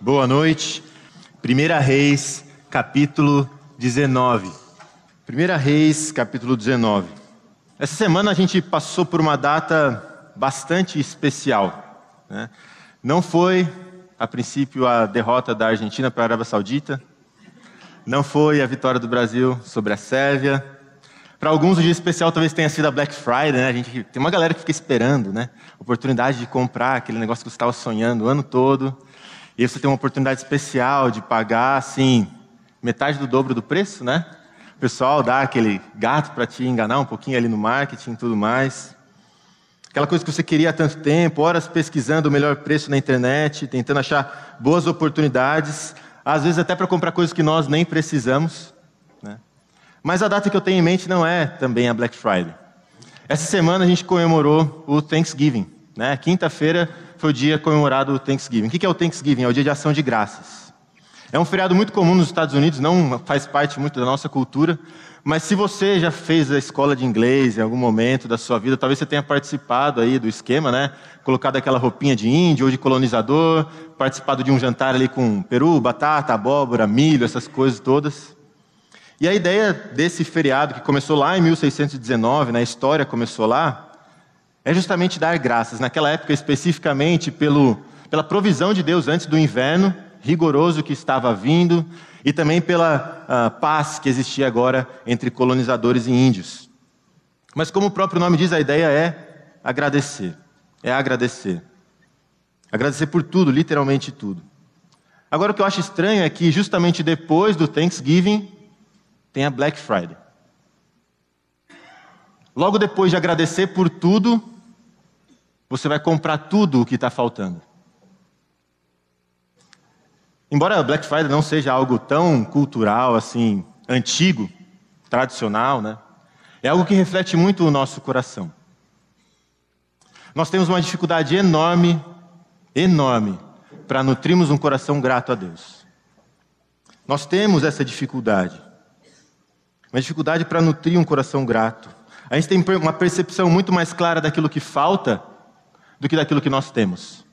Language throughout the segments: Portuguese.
Boa noite. 1 Reis, capítulo 19. 1 Reis, capítulo 19. Essa semana a gente passou por uma data bastante especial. Né? Não foi, a princípio, a derrota da Argentina para a Arábia Saudita. Não foi a vitória do Brasil sobre a Sérvia. Para alguns, o dia especial talvez tenha sido a Black Friday, né? A gente tem uma galera que fica esperando, né? Oportunidade de comprar aquele negócio que você estava sonhando o ano todo. E você tem uma oportunidade especial de pagar, assim, metade do dobro do preço, né? O pessoal dá aquele gato para te enganar um pouquinho ali no marketing e tudo mais. Aquela coisa que você queria há tanto tempo, horas pesquisando o melhor preço na internet, tentando achar boas oportunidades, às vezes até para comprar coisas que nós nem precisamos. Mas a data que eu tenho em mente não é também a Black Friday. Essa semana a gente comemorou o Thanksgiving. Né? Quinta-feira foi o dia comemorado o Thanksgiving. O que é o Thanksgiving? É o dia de ação de graças. É um feriado muito comum nos Estados Unidos, não faz parte muito da nossa cultura, mas se você já fez a escola de inglês em algum momento da sua vida, talvez você tenha participado aí do esquema, né? Colocado aquela roupinha de índio ou de colonizador, participado de um jantar ali com peru, batata, abóbora, milho, essas coisas todas. E a ideia desse feriado, que começou lá em 1619, na história começou lá, é justamente dar graças, naquela época especificamente, pelo, pela provisão de Deus antes do inverno rigoroso que estava vindo e também pela uh, paz que existia agora entre colonizadores e índios. Mas, como o próprio nome diz, a ideia é agradecer. É agradecer. Agradecer por tudo, literalmente tudo. Agora, o que eu acho estranho é que, justamente depois do Thanksgiving, tem a Black Friday. Logo depois de agradecer por tudo, você vai comprar tudo o que está faltando. Embora a Black Friday não seja algo tão cultural, assim, antigo, tradicional, né? É algo que reflete muito o nosso coração. Nós temos uma dificuldade enorme, enorme, para nutrirmos um coração grato a Deus. Nós temos essa dificuldade. Uma dificuldade para nutrir um coração grato. A gente tem uma percepção muito mais clara daquilo que falta do que daquilo que nós temos.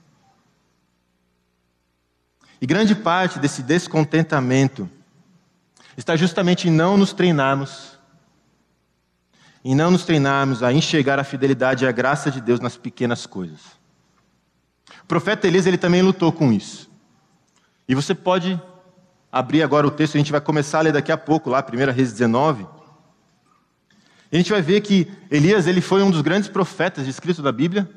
E grande parte desse descontentamento está justamente em não nos treinarmos, em não nos treinarmos a enxergar a fidelidade e a graça de Deus nas pequenas coisas. O profeta Elias ele também lutou com isso. E você pode abrir agora o texto, a gente vai começar a ler daqui a pouco, lá, 1 Reis 19. E a gente vai ver que Elias ele foi um dos grandes profetas descritos da Bíblia.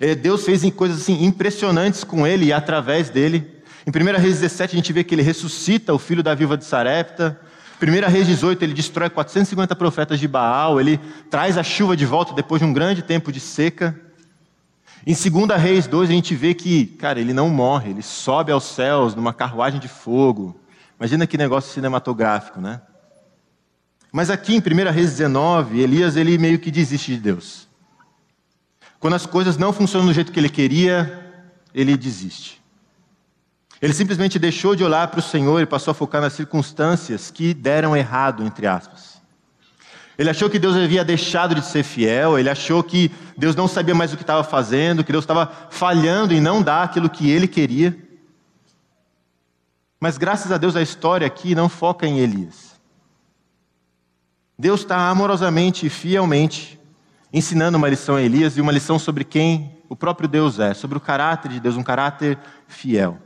É, Deus fez coisas assim, impressionantes com ele e através dele. Em 1 Reis 17, a gente vê que ele ressuscita o filho da viúva de Sarepta. 1 Reis 18, ele destrói 450 profetas de Baal, ele traz a chuva de volta depois de um grande tempo de seca. Em 2 Reis 2, a gente vê que, cara, ele não morre, ele sobe aos céus numa carruagem de fogo. Imagina que negócio cinematográfico, né? Mas aqui em 1 Reis 19, Elias ele meio que desiste de Deus. Quando as coisas não funcionam do jeito que ele queria, ele desiste. Ele simplesmente deixou de olhar para o Senhor e passou a focar nas circunstâncias que deram errado, entre aspas. Ele achou que Deus havia deixado de ser fiel, ele achou que Deus não sabia mais o que estava fazendo, que Deus estava falhando em não dar aquilo que ele queria. Mas graças a Deus a história aqui não foca em Elias. Deus está amorosamente e fielmente ensinando uma lição a Elias e uma lição sobre quem o próprio Deus é, sobre o caráter de Deus, um caráter fiel.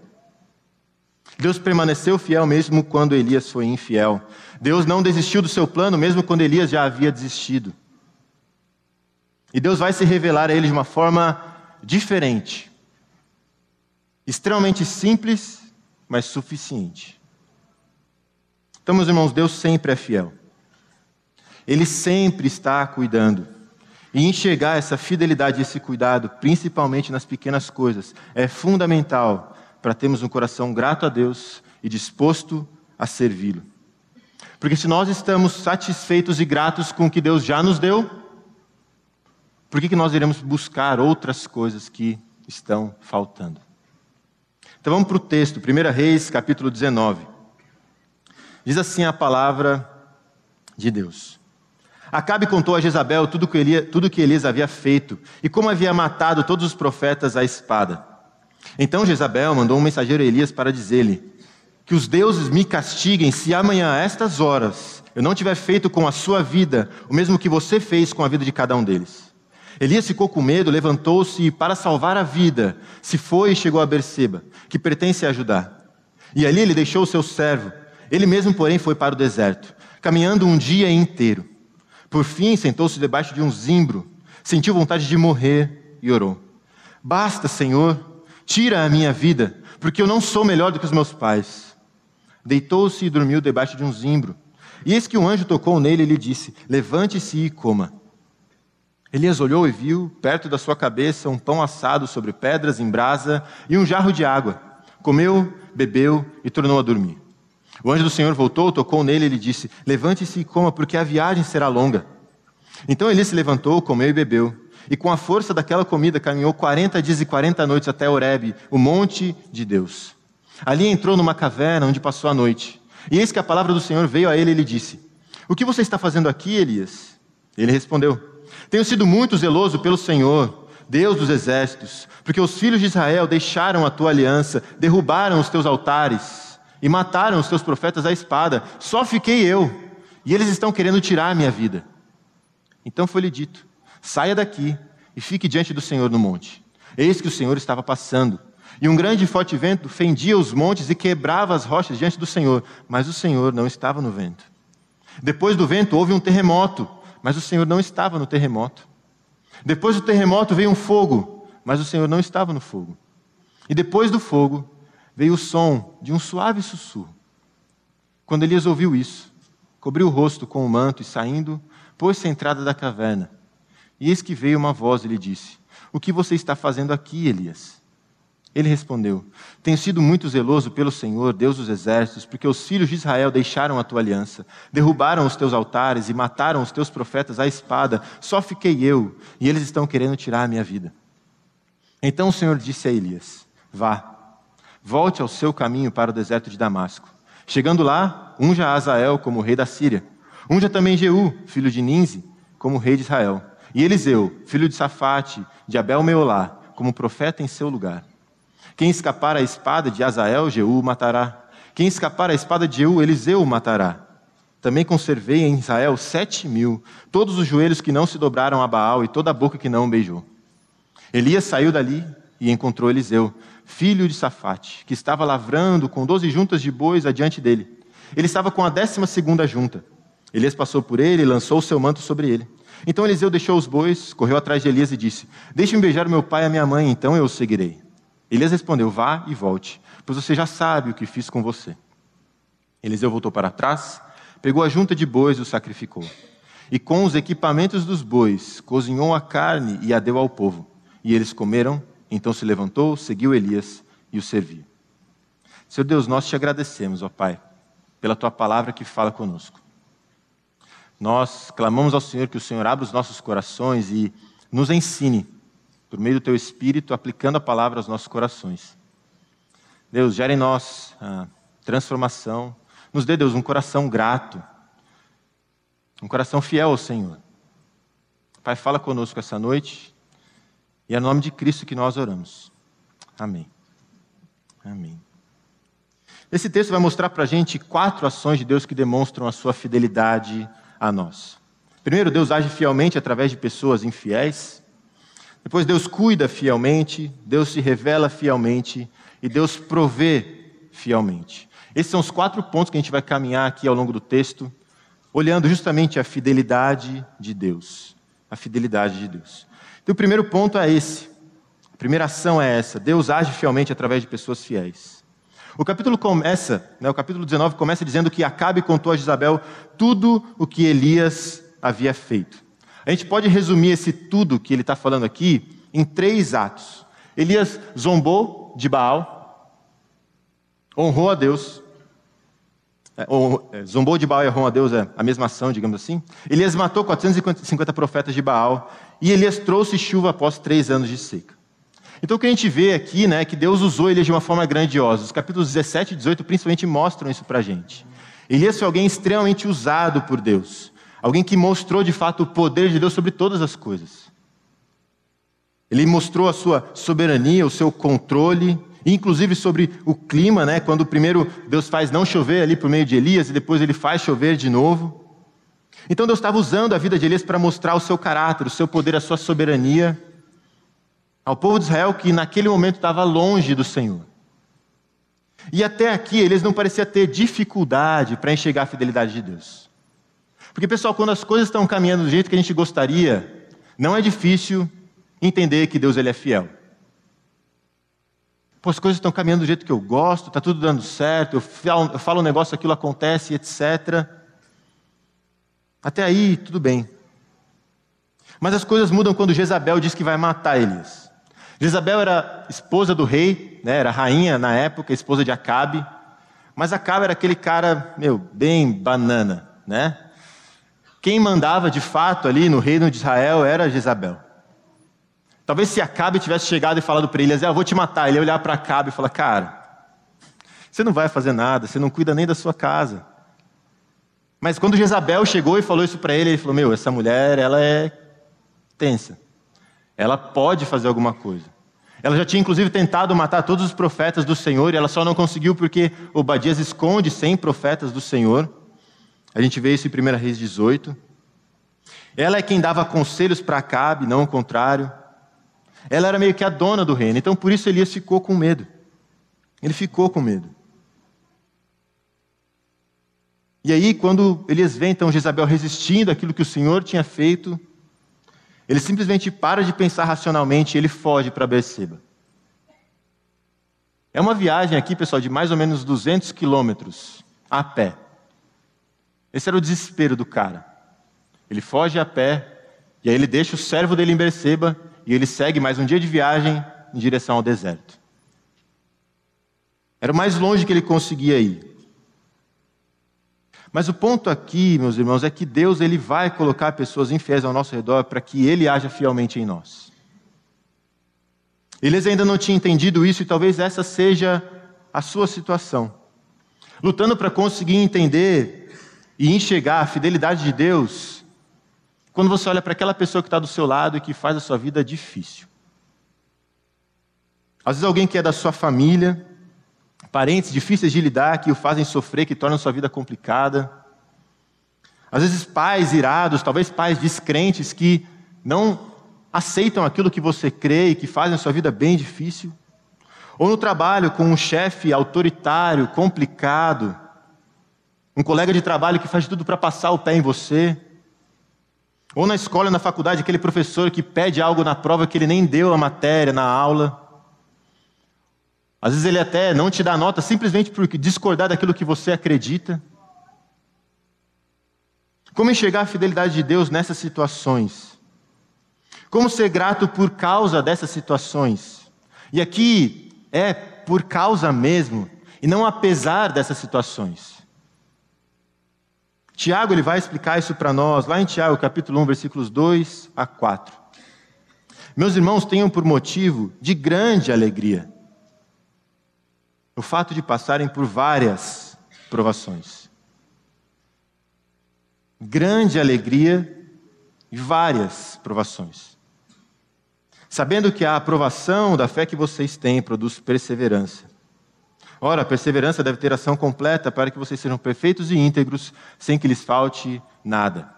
Deus permaneceu fiel mesmo quando Elias foi infiel. Deus não desistiu do seu plano mesmo quando Elias já havia desistido. E Deus vai se revelar a ele de uma forma diferente. Extremamente simples, mas suficiente. Então, meus irmãos, Deus sempre é fiel. Ele sempre está cuidando. E enxergar essa fidelidade esse cuidado, principalmente nas pequenas coisas, é fundamental para termos um coração grato a Deus e disposto a servi-lo. Porque se nós estamos satisfeitos e gratos com o que Deus já nos deu, por que, que nós iremos buscar outras coisas que estão faltando? Então vamos para o texto, 1 Reis, capítulo 19. Diz assim a palavra de Deus. Acabe contou a Jezabel tudo que, Elias, tudo que Elias havia feito e como havia matado todos os profetas à espada. Então Jezabel mandou um mensageiro a Elias para dizer-lhe: Que os deuses me castiguem se amanhã, a estas horas, eu não tiver feito com a sua vida o mesmo que você fez com a vida de cada um deles. Elias ficou com medo, levantou-se e, para salvar a vida, se foi e chegou a Berseba, que pertence a Judá. E ali ele deixou o seu servo. Ele mesmo, porém, foi para o deserto, caminhando um dia inteiro. Por fim, sentou-se debaixo de um zimbro, sentiu vontade de morrer e orou: Basta, Senhor, tira a minha vida, porque eu não sou melhor do que os meus pais. Deitou-se e dormiu debaixo de um zimbro. E eis que um anjo tocou nele e lhe disse: Levante-se e coma. Elias olhou e viu, perto da sua cabeça, um pão assado sobre pedras em brasa e um jarro de água. Comeu, bebeu e tornou a dormir. O anjo do Senhor voltou, tocou nele e lhe disse: Levante-se e coma, porque a viagem será longa. Então Elias se levantou, comeu e bebeu. E com a força daquela comida caminhou quarenta dias e quarenta noites até Horebe, o monte de Deus. Ali entrou numa caverna onde passou a noite. E eis que a palavra do Senhor veio a ele e lhe disse: O que você está fazendo aqui, Elias? Ele respondeu: Tenho sido muito zeloso pelo Senhor, Deus dos exércitos, porque os filhos de Israel deixaram a tua aliança, derrubaram os teus altares e mataram os teus profetas à espada. Só fiquei eu, e eles estão querendo tirar a minha vida. Então foi-lhe dito: Saia daqui e fique diante do Senhor no monte. Eis que o Senhor estava passando. E um grande e forte vento fendia os montes e quebrava as rochas diante do Senhor, mas o Senhor não estava no vento. Depois do vento houve um terremoto, mas o Senhor não estava no terremoto. Depois do terremoto veio um fogo, mas o Senhor não estava no fogo. E depois do fogo veio o som de um suave sussurro. Quando Elias ouviu isso, cobriu o rosto com o manto e saindo, pôs-se à entrada da caverna. E eis que veio uma voz e lhe disse: O que você está fazendo aqui, Elias? Ele respondeu: Tenho sido muito zeloso pelo Senhor, Deus dos exércitos, porque os filhos de Israel deixaram a tua aliança, derrubaram os teus altares e mataram os teus profetas à espada. Só fiquei eu, e eles estão querendo tirar a minha vida. Então o Senhor disse a Elias: Vá, volte ao seu caminho para o deserto de Damasco. Chegando lá, unja Azael como rei da Síria. Unja também Jeú, filho de Ninze, como rei de Israel e Eliseu, filho de Safate, de Abel Meolá, como profeta em seu lugar. Quem escapar à espada de Azael, Jeú matará. Quem escapar à espada de Jeú, Eliseu matará. Também conservei em Israel sete mil, todos os joelhos que não se dobraram a Baal e toda a boca que não beijou. Elias saiu dali e encontrou Eliseu, filho de Safate, que estava lavrando com doze juntas de bois adiante dele. Ele estava com a décima segunda junta. Elias passou por ele e lançou o seu manto sobre ele. Então Eliseu deixou os bois, correu atrás de Elias e disse: Deixe-me beijar meu pai e a minha mãe, então eu o seguirei. Elias respondeu: Vá e volte, pois você já sabe o que fiz com você. Eliseu voltou para trás, pegou a junta de bois e o sacrificou. E com os equipamentos dos bois, cozinhou a carne e a deu ao povo. E eles comeram, então se levantou, seguiu Elias e o serviu. Senhor Deus, nós te agradecemos, ó Pai, pela tua palavra que fala conosco. Nós clamamos ao Senhor que o Senhor abra os nossos corações e nos ensine, por meio do teu Espírito, aplicando a palavra aos nossos corações. Deus, gere em nós a transformação. Nos dê, Deus, um coração grato, um coração fiel ao Senhor. Pai, fala conosco essa noite e é no nome de Cristo que nós oramos. Amém. Amém. Esse texto vai mostrar para a gente quatro ações de Deus que demonstram a sua fidelidade a nós. Primeiro, Deus age fielmente através de pessoas infiéis. Depois, Deus cuida fielmente, Deus se revela fielmente e Deus provê fielmente. Esses são os quatro pontos que a gente vai caminhar aqui ao longo do texto, olhando justamente a fidelidade de Deus. A fidelidade de Deus. Então, o primeiro ponto é esse. A primeira ação é essa: Deus age fielmente através de pessoas fiéis. O capítulo começa, né, o capítulo 19 começa dizendo que Acabe contou a Jezabel tudo o que Elias havia feito. A gente pode resumir esse tudo que ele está falando aqui em três atos. Elias zombou de Baal, honrou a Deus, é, é, zombou de Baal e honrou a Deus é a mesma ação, digamos assim. Elias matou 450 profetas de Baal e Elias trouxe chuva após três anos de seca. Então o que a gente vê aqui né, é que Deus usou ele de uma forma grandiosa. Os capítulos 17 e 18 principalmente mostram isso para a gente. Elias foi alguém extremamente usado por Deus. Alguém que mostrou de fato o poder de Deus sobre todas as coisas. Ele mostrou a sua soberania, o seu controle, inclusive sobre o clima, né? Quando primeiro Deus faz não chover ali por meio de Elias e depois ele faz chover de novo. Então Deus estava usando a vida de Elias para mostrar o seu caráter, o seu poder, a sua soberania ao povo de Israel que naquele momento estava longe do Senhor. E até aqui eles não pareciam ter dificuldade para enxergar a fidelidade de Deus. Porque, pessoal, quando as coisas estão caminhando do jeito que a gente gostaria, não é difícil entender que Deus ele é fiel. Pô, as coisas estão caminhando do jeito que eu gosto, está tudo dando certo, eu falo, eu falo um negócio, aquilo acontece, etc. Até aí, tudo bem. Mas as coisas mudam quando Jezabel diz que vai matar Elias. Jezabel era esposa do rei, né, era rainha na época, esposa de Acabe. Mas Acabe era aquele cara, meu, bem banana, né? Quem mandava de fato ali no reino de Israel era Jezabel. Talvez se Acabe tivesse chegado e falado para Elias, ah, eu vou te matar, ele ia olhar para Acabe e falar, cara, você não vai fazer nada, você não cuida nem da sua casa. Mas quando Jezabel chegou e falou isso para ele, ele falou, meu, essa mulher, ela é tensa. Ela pode fazer alguma coisa. Ela já tinha inclusive tentado matar todos os profetas do Senhor e ela só não conseguiu porque Obadias esconde 100 profetas do Senhor. A gente vê isso em 1 Reis 18. Ela é quem dava conselhos para Acabe, não o contrário. Ela era meio que a dona do reino, então por isso Elias ficou com medo. Ele ficou com medo. E aí, quando Elias vê então Jezabel resistindo àquilo que o Senhor tinha feito, ele simplesmente para de pensar racionalmente e ele foge para Berseba. É uma viagem aqui, pessoal, de mais ou menos 200 quilômetros a pé. Esse era o desespero do cara. Ele foge a pé, e aí ele deixa o servo dele em Berseba, e ele segue mais um dia de viagem em direção ao deserto. Era o mais longe que ele conseguia ir. Mas o ponto aqui, meus irmãos, é que Deus ele vai colocar pessoas infiéis ao nosso redor para que ele haja fielmente em nós. Eles ainda não tinham entendido isso e talvez essa seja a sua situação. Lutando para conseguir entender e enxergar a fidelidade de Deus, quando você olha para aquela pessoa que está do seu lado e que faz a sua vida difícil. Às vezes alguém que é da sua família, parentes difíceis de lidar, que o fazem sofrer, que tornam sua vida complicada. Às vezes, pais irados, talvez pais descrentes que não aceitam aquilo que você crê e que fazem a sua vida bem difícil. Ou no trabalho, com um chefe autoritário, complicado, um colega de trabalho que faz tudo para passar o pé em você. Ou na escola, na faculdade, aquele professor que pede algo na prova que ele nem deu a matéria na aula. Às vezes ele até não te dá nota simplesmente por discordar daquilo que você acredita. Como enxergar a fidelidade de Deus nessas situações? Como ser grato por causa dessas situações? E aqui é por causa mesmo, e não apesar dessas situações. Tiago ele vai explicar isso para nós, lá em Tiago, capítulo 1, versículos 2 a 4. Meus irmãos, tenham por motivo de grande alegria o fato de passarem por várias provações. Grande alegria e várias provações. Sabendo que a aprovação da fé que vocês têm produz perseverança. Ora, a perseverança deve ter ação completa para que vocês sejam perfeitos e íntegros, sem que lhes falte nada.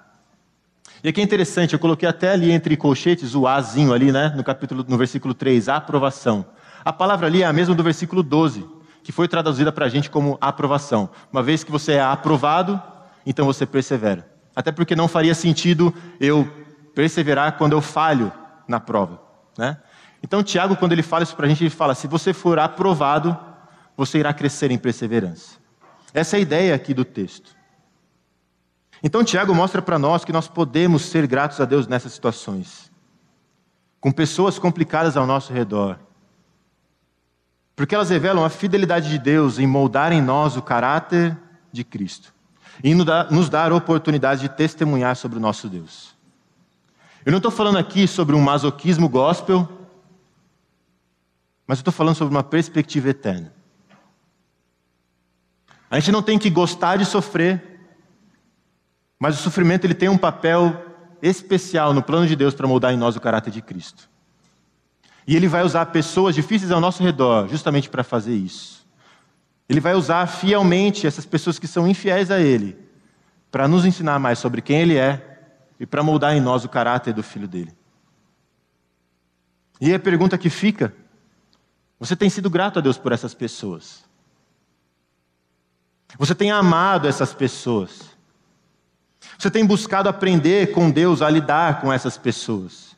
E aqui é interessante, eu coloquei até ali entre colchetes o azinho ali, né, no capítulo no versículo 3, a aprovação. A palavra ali é a mesma do versículo 12 que foi traduzida para a gente como aprovação. Uma vez que você é aprovado, então você persevera. Até porque não faria sentido eu perseverar quando eu falho na prova. Né? Então, Tiago, quando ele fala isso para a gente, ele fala: se você for aprovado, você irá crescer em perseverança. Essa é a ideia aqui do texto. Então, Tiago mostra para nós que nós podemos ser gratos a Deus nessas situações, com pessoas complicadas ao nosso redor, porque elas revelam a fidelidade de Deus em moldar em nós o caráter de Cristo e nos dar oportunidade de testemunhar sobre o nosso Deus. Eu não estou falando aqui sobre um masoquismo gospel, mas eu estou falando sobre uma perspectiva eterna. A gente não tem que gostar de sofrer, mas o sofrimento ele tem um papel especial no plano de Deus para moldar em nós o caráter de Cristo. E ele vai usar pessoas difíceis ao nosso redor justamente para fazer isso. Ele vai usar fielmente essas pessoas que são infiéis a ele para nos ensinar mais sobre quem ele é e para moldar em nós o caráter do filho dele. E a pergunta que fica: você tem sido grato a Deus por essas pessoas? Você tem amado essas pessoas? Você tem buscado aprender com Deus a lidar com essas pessoas?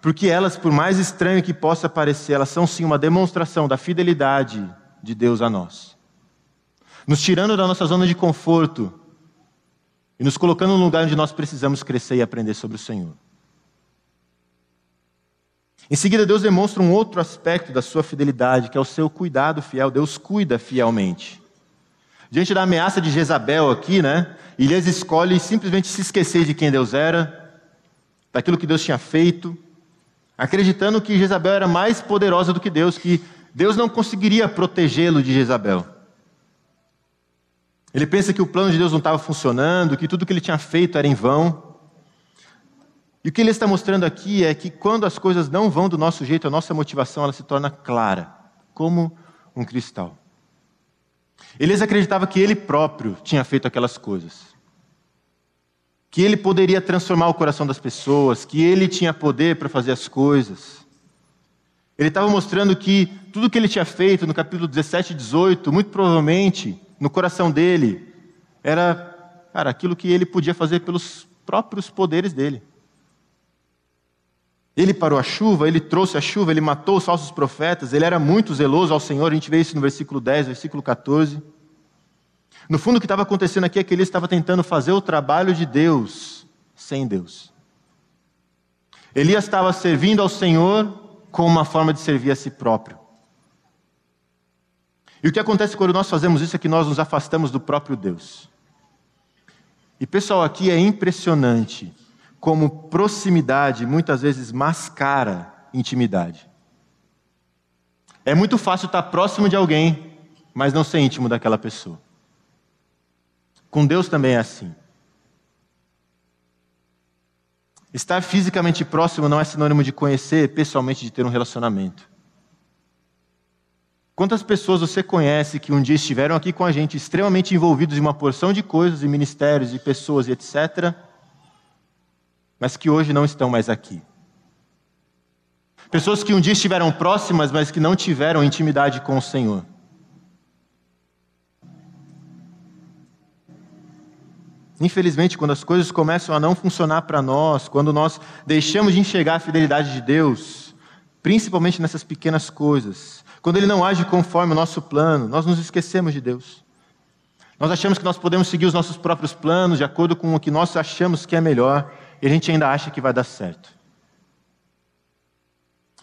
Porque elas, por mais estranho que possa parecer, elas são sim uma demonstração da fidelidade de Deus a nós. Nos tirando da nossa zona de conforto e nos colocando no lugar onde nós precisamos crescer e aprender sobre o Senhor. Em seguida, Deus demonstra um outro aspecto da sua fidelidade, que é o seu cuidado fiel. Deus cuida fielmente. Diante da ameaça de Jezabel aqui, né? Elias escolhe simplesmente se esquecer de quem Deus era, daquilo que Deus tinha feito, acreditando que Jezabel era mais poderosa do que Deus, que Deus não conseguiria protegê-lo de Jezabel. Ele pensa que o plano de Deus não estava funcionando, que tudo que ele tinha feito era em vão. E o que ele está mostrando aqui é que quando as coisas não vão do nosso jeito, a nossa motivação ela se torna clara, como um cristal. Elias acreditava que ele próprio tinha feito aquelas coisas. Que ele poderia transformar o coração das pessoas, que ele tinha poder para fazer as coisas. Ele estava mostrando que tudo que ele tinha feito no capítulo 17 e 18, muito provavelmente, no coração dele, era cara, aquilo que ele podia fazer pelos próprios poderes dele. Ele parou a chuva, ele trouxe a chuva, ele matou os falsos profetas, ele era muito zeloso ao Senhor, a gente vê isso no versículo 10, versículo 14. No fundo, o que estava acontecendo aqui é que ele estava tentando fazer o trabalho de Deus sem Deus. Elias estava servindo ao Senhor como uma forma de servir a si próprio. E o que acontece quando nós fazemos isso é que nós nos afastamos do próprio Deus. E pessoal, aqui é impressionante como proximidade muitas vezes mascara intimidade. É muito fácil estar próximo de alguém, mas não ser íntimo daquela pessoa. Com Deus também é assim. Estar fisicamente próximo não é sinônimo de conhecer pessoalmente, de ter um relacionamento. Quantas pessoas você conhece que um dia estiveram aqui com a gente, extremamente envolvidos em uma porção de coisas, e ministérios, e pessoas, e etc., mas que hoje não estão mais aqui. Pessoas que um dia estiveram próximas, mas que não tiveram intimidade com o Senhor. Infelizmente, quando as coisas começam a não funcionar para nós, quando nós deixamos de enxergar a fidelidade de Deus, principalmente nessas pequenas coisas, quando Ele não age conforme o nosso plano, nós nos esquecemos de Deus. Nós achamos que nós podemos seguir os nossos próprios planos de acordo com o que nós achamos que é melhor, e a gente ainda acha que vai dar certo.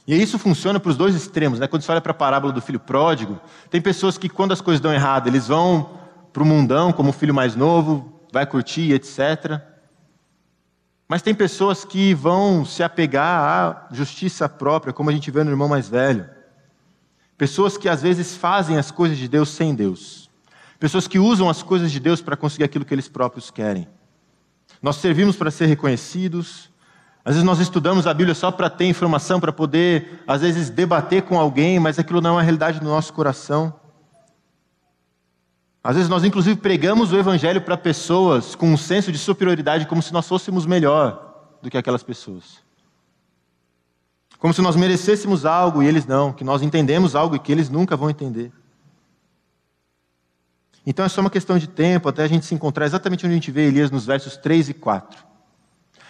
E isso funciona para os dois extremos. Né? Quando você olha para a parábola do filho pródigo, tem pessoas que, quando as coisas dão errado, eles vão para o mundão, como o filho mais novo, vai curtir, etc. Mas tem pessoas que vão se apegar à justiça própria, como a gente vê no irmão mais velho. Pessoas que às vezes fazem as coisas de Deus sem Deus. Pessoas que usam as coisas de Deus para conseguir aquilo que eles próprios querem. Nós servimos para ser reconhecidos. Às vezes nós estudamos a Bíblia só para ter informação, para poder, às vezes, debater com alguém, mas aquilo não é a realidade do nosso coração. Às vezes nós, inclusive, pregamos o Evangelho para pessoas com um senso de superioridade, como se nós fôssemos melhor do que aquelas pessoas. Como se nós merecêssemos algo e eles não, que nós entendemos algo e que eles nunca vão entender. Então é só uma questão de tempo até a gente se encontrar exatamente onde a gente vê Elias nos versos 3 e 4.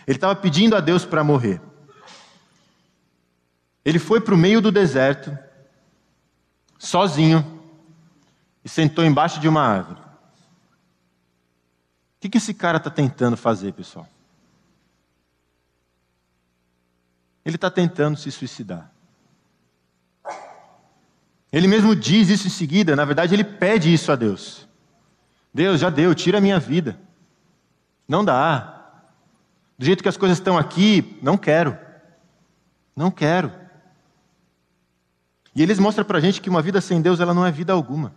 Ele estava pedindo a Deus para morrer. Ele foi para o meio do deserto, sozinho, e sentou embaixo de uma árvore. O que, que esse cara está tentando fazer, pessoal? Ele está tentando se suicidar. Ele mesmo diz isso em seguida, na verdade, ele pede isso a Deus. Deus, já deu, tira a minha vida. Não dá. Do jeito que as coisas estão aqui, não quero. Não quero. E eles mostram para a gente que uma vida sem Deus ela não é vida alguma.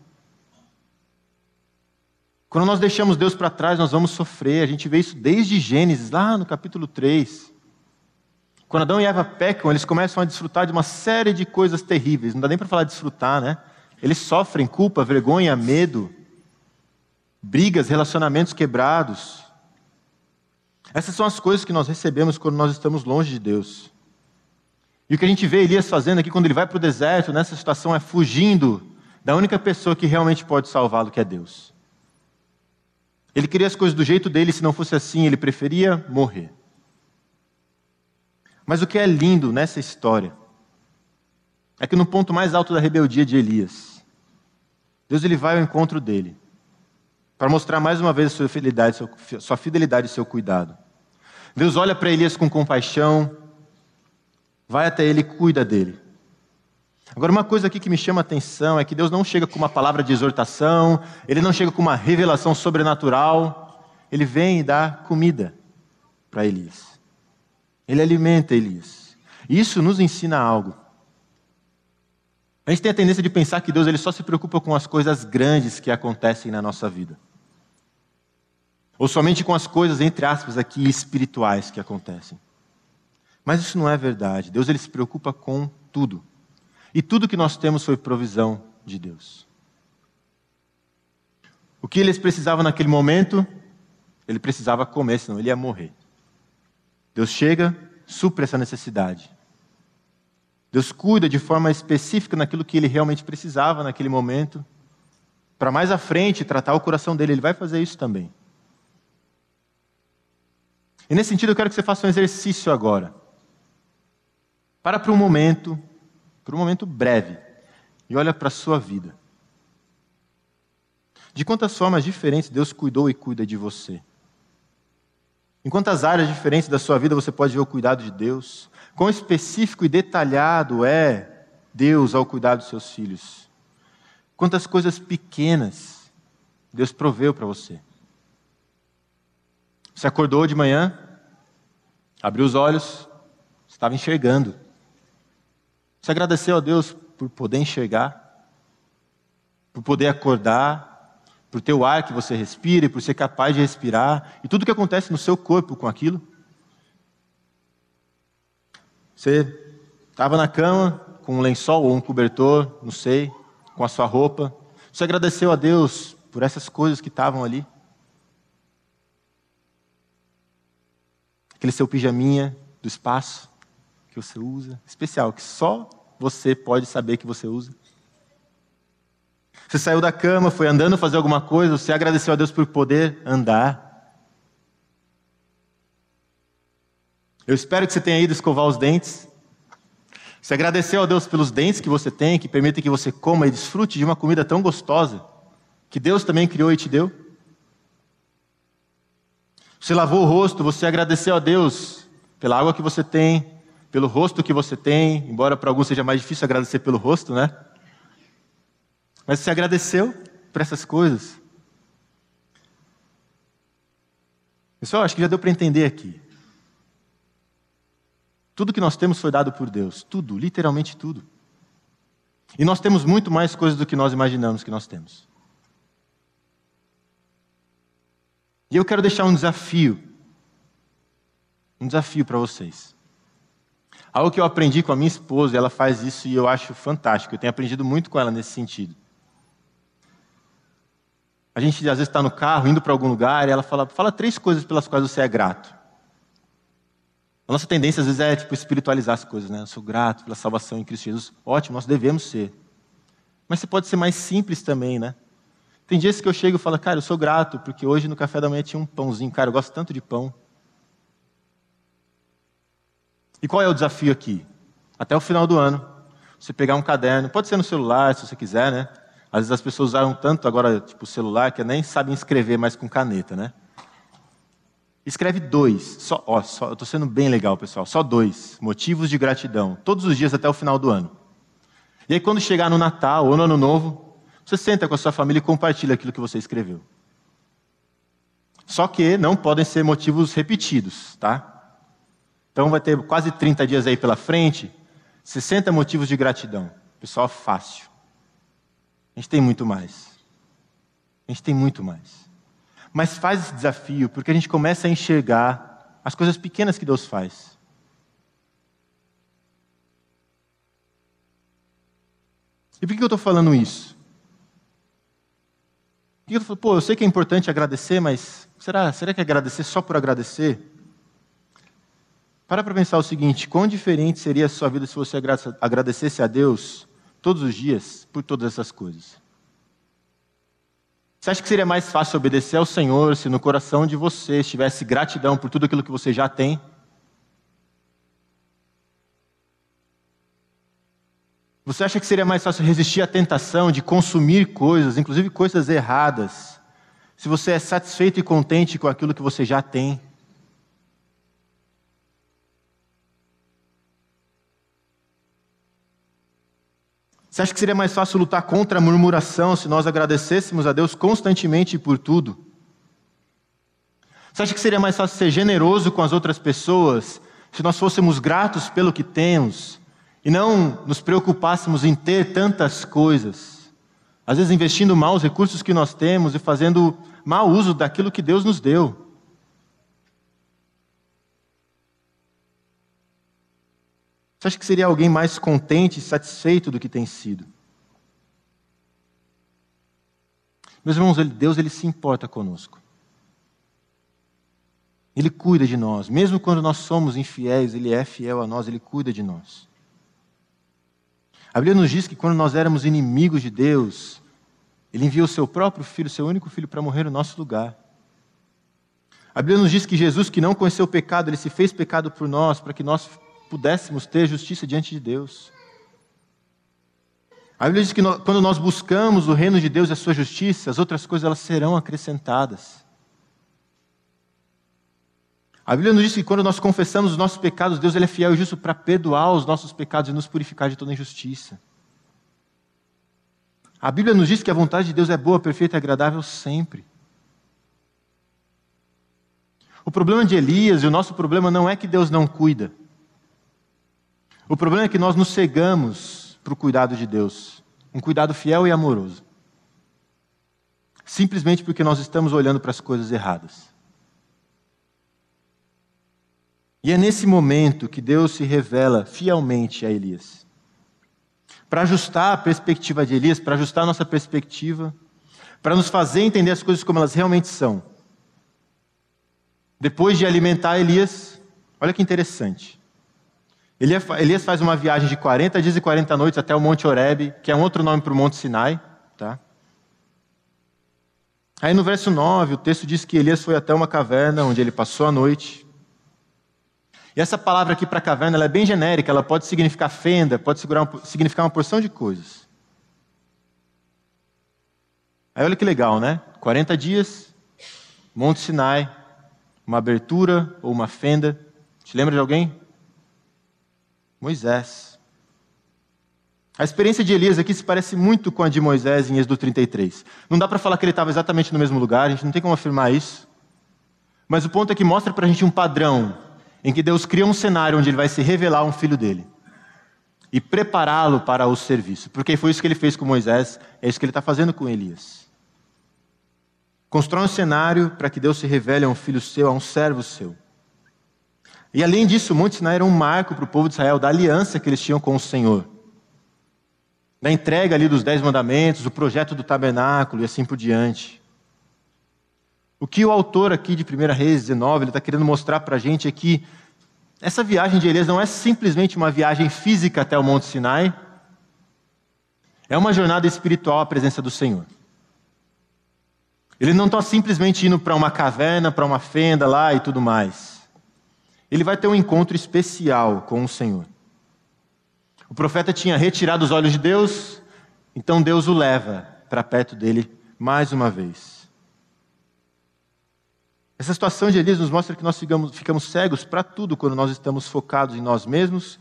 Quando nós deixamos Deus para trás, nós vamos sofrer. A gente vê isso desde Gênesis, lá no capítulo 3. Quando Adão e Eva pecam, eles começam a desfrutar de uma série de coisas terríveis. Não dá nem para falar desfrutar, né? Eles sofrem culpa, vergonha, medo, brigas, relacionamentos quebrados. Essas são as coisas que nós recebemos quando nós estamos longe de Deus. E o que a gente vê Elias fazendo aqui quando ele vai para o deserto, nessa situação, é fugindo da única pessoa que realmente pode salvá-lo, que é Deus. Ele queria as coisas do jeito dele, se não fosse assim, ele preferia morrer. Mas o que é lindo nessa história é que no ponto mais alto da rebeldia de Elias, Deus ele vai ao encontro dele para mostrar mais uma vez sua fidelidade, sua fidelidade e seu cuidado. Deus olha para Elias com compaixão, vai até ele e cuida dele. Agora, uma coisa aqui que me chama a atenção é que Deus não chega com uma palavra de exortação, ele não chega com uma revelação sobrenatural, ele vem e dá comida para Elias. Ele alimenta Elias. Isso nos ensina algo. A gente tem a tendência de pensar que Deus ele só se preocupa com as coisas grandes que acontecem na nossa vida. Ou somente com as coisas, entre aspas, aqui espirituais que acontecem. Mas isso não é verdade. Deus ele se preocupa com tudo. E tudo que nós temos foi provisão de Deus. O que eles precisavam naquele momento? Ele precisava comer, senão ele ia morrer. Deus chega, supre essa necessidade. Deus cuida de forma específica naquilo que ele realmente precisava naquele momento. Para mais à frente tratar o coração dele, ele vai fazer isso também. E nesse sentido, eu quero que você faça um exercício agora. Para por um momento, por um momento breve, e olha para a sua vida. De quantas formas diferentes Deus cuidou e cuida de você? Em quantas áreas diferentes da sua vida você pode ver o cuidado de Deus? Quão específico e detalhado é Deus ao cuidar dos seus filhos? Quantas coisas pequenas Deus proveu para você? Você acordou de manhã, abriu os olhos, estava enxergando. Você agradeceu a Deus por poder enxergar, por poder acordar, por ter o ar que você respira e por ser capaz de respirar, e tudo que acontece no seu corpo com aquilo. Você estava na cama com um lençol ou um cobertor, não sei, com a sua roupa. Você agradeceu a Deus por essas coisas que estavam ali. Aquele seu pijaminha do espaço que você usa, especial, que só você pode saber que você usa. Você saiu da cama, foi andando fazer alguma coisa, você agradeceu a Deus por poder andar. Eu espero que você tenha ido escovar os dentes. Você agradeceu a Deus pelos dentes que você tem, que permitem que você coma e desfrute de uma comida tão gostosa, que Deus também criou e te deu. Você lavou o rosto, você agradeceu a Deus pela água que você tem, pelo rosto que você tem, embora para alguns seja mais difícil agradecer pelo rosto, né? Mas você agradeceu por essas coisas? Pessoal, acho que já deu para entender aqui. Tudo que nós temos foi dado por Deus. Tudo, literalmente tudo. E nós temos muito mais coisas do que nós imaginamos que nós temos. E eu quero deixar um desafio. Um desafio para vocês. Algo que eu aprendi com a minha esposa, ela faz isso e eu acho fantástico. Eu tenho aprendido muito com ela nesse sentido. A gente às vezes está no carro, indo para algum lugar, e ela fala, fala três coisas pelas quais você é grato. A nossa tendência às vezes é tipo, espiritualizar as coisas, né? Eu sou grato pela salvação em Cristo Jesus. Ótimo, nós devemos ser. Mas você pode ser mais simples também, né? Tem dias que eu chego e falo, cara, eu sou grato, porque hoje no café da manhã tinha um pãozinho. Cara, eu gosto tanto de pão. E qual é o desafio aqui? Até o final do ano, você pegar um caderno, pode ser no celular, se você quiser, né? Às vezes as pessoas usam tanto agora, tipo, celular, que nem sabem escrever mais com caneta, né? Escreve dois, só, ó, só, eu estou sendo bem legal, pessoal, só dois motivos de gratidão, todos os dias até o final do ano. E aí, quando chegar no Natal ou no Ano Novo, você senta com a sua família e compartilha aquilo que você escreveu. Só que não podem ser motivos repetidos, tá? Então vai ter quase 30 dias aí pela frente, 60 motivos de gratidão. Pessoal, fácil. A gente tem muito mais. A gente tem muito mais. Mas faz esse desafio, porque a gente começa a enxergar as coisas pequenas que Deus faz. E por que eu estou falando isso? Que eu falo, pô, eu sei que é importante agradecer, mas será, será que é agradecer só por agradecer? Para para pensar o seguinte: quão diferente seria a sua vida se você agradecesse a Deus todos os dias por todas essas coisas? Você acha que seria mais fácil obedecer ao Senhor se no coração de você estivesse gratidão por tudo aquilo que você já tem? Você acha que seria mais fácil resistir à tentação de consumir coisas, inclusive coisas erradas, se você é satisfeito e contente com aquilo que você já tem? Você acha que seria mais fácil lutar contra a murmuração se nós agradecêssemos a Deus constantemente por tudo? Você acha que seria mais fácil ser generoso com as outras pessoas se nós fôssemos gratos pelo que temos e não nos preocupássemos em ter tantas coisas? Às vezes investindo mal os recursos que nós temos e fazendo mau uso daquilo que Deus nos deu. Você acha que seria alguém mais contente e satisfeito do que tem sido? Meus irmãos, Deus ele se importa conosco. Ele cuida de nós. Mesmo quando nós somos infiéis, Ele é fiel a nós, Ele cuida de nós. A Bíblia nos diz que quando nós éramos inimigos de Deus, Ele enviou o seu próprio filho, seu único filho, para morrer no nosso lugar. A Bíblia nos diz que Jesus, que não conheceu o pecado, Ele se fez pecado por nós, para que nós pudéssemos ter justiça diante de Deus. A Bíblia diz que quando nós buscamos o reino de Deus e a sua justiça, as outras coisas elas serão acrescentadas. A Bíblia nos diz que quando nós confessamos os nossos pecados, Deus ele é fiel e justo para perdoar os nossos pecados e nos purificar de toda injustiça. A Bíblia nos diz que a vontade de Deus é boa, perfeita e agradável sempre. O problema de Elias e o nosso problema não é que Deus não cuida. O problema é que nós nos cegamos para o cuidado de Deus, um cuidado fiel e amoroso, simplesmente porque nós estamos olhando para as coisas erradas. E é nesse momento que Deus se revela fielmente a Elias. Para ajustar a perspectiva de Elias, para ajustar a nossa perspectiva, para nos fazer entender as coisas como elas realmente são. Depois de alimentar Elias, olha que interessante. Elias faz uma viagem de 40 dias e 40 noites até o Monte Horebe, que é um outro nome para o Monte Sinai. Tá? Aí no verso 9, o texto diz que Elias foi até uma caverna onde ele passou a noite. E essa palavra aqui para caverna é bem genérica, ela pode significar fenda, pode significar uma porção de coisas. Aí olha que legal, né? 40 dias, Monte Sinai, uma abertura ou uma fenda. Te lembra de alguém? Moisés. A experiência de Elias aqui se parece muito com a de Moisés em Êxodo 33. Não dá para falar que ele estava exatamente no mesmo lugar, a gente não tem como afirmar isso. Mas o ponto é que mostra para a gente um padrão em que Deus cria um cenário onde ele vai se revelar um filho dele e prepará-lo para o serviço. Porque foi isso que ele fez com Moisés, é isso que ele está fazendo com Elias. Constrói um cenário para que Deus se revele a um filho seu, a um servo seu. E além disso, Monte Sinai era um marco para o povo de Israel da aliança que eles tinham com o Senhor. Da entrega ali dos Dez Mandamentos, o projeto do tabernáculo e assim por diante. O que o autor aqui de 1 Reis 19 está querendo mostrar para a gente é que essa viagem de Elias não é simplesmente uma viagem física até o Monte Sinai, é uma jornada espiritual à presença do Senhor. Ele não está simplesmente indo para uma caverna, para uma fenda lá e tudo mais ele vai ter um encontro especial com o Senhor. O profeta tinha retirado os olhos de Deus, então Deus o leva para perto dele mais uma vez. Essa situação de Elias nos mostra que nós ficamos, ficamos cegos para tudo quando nós estamos focados em nós mesmos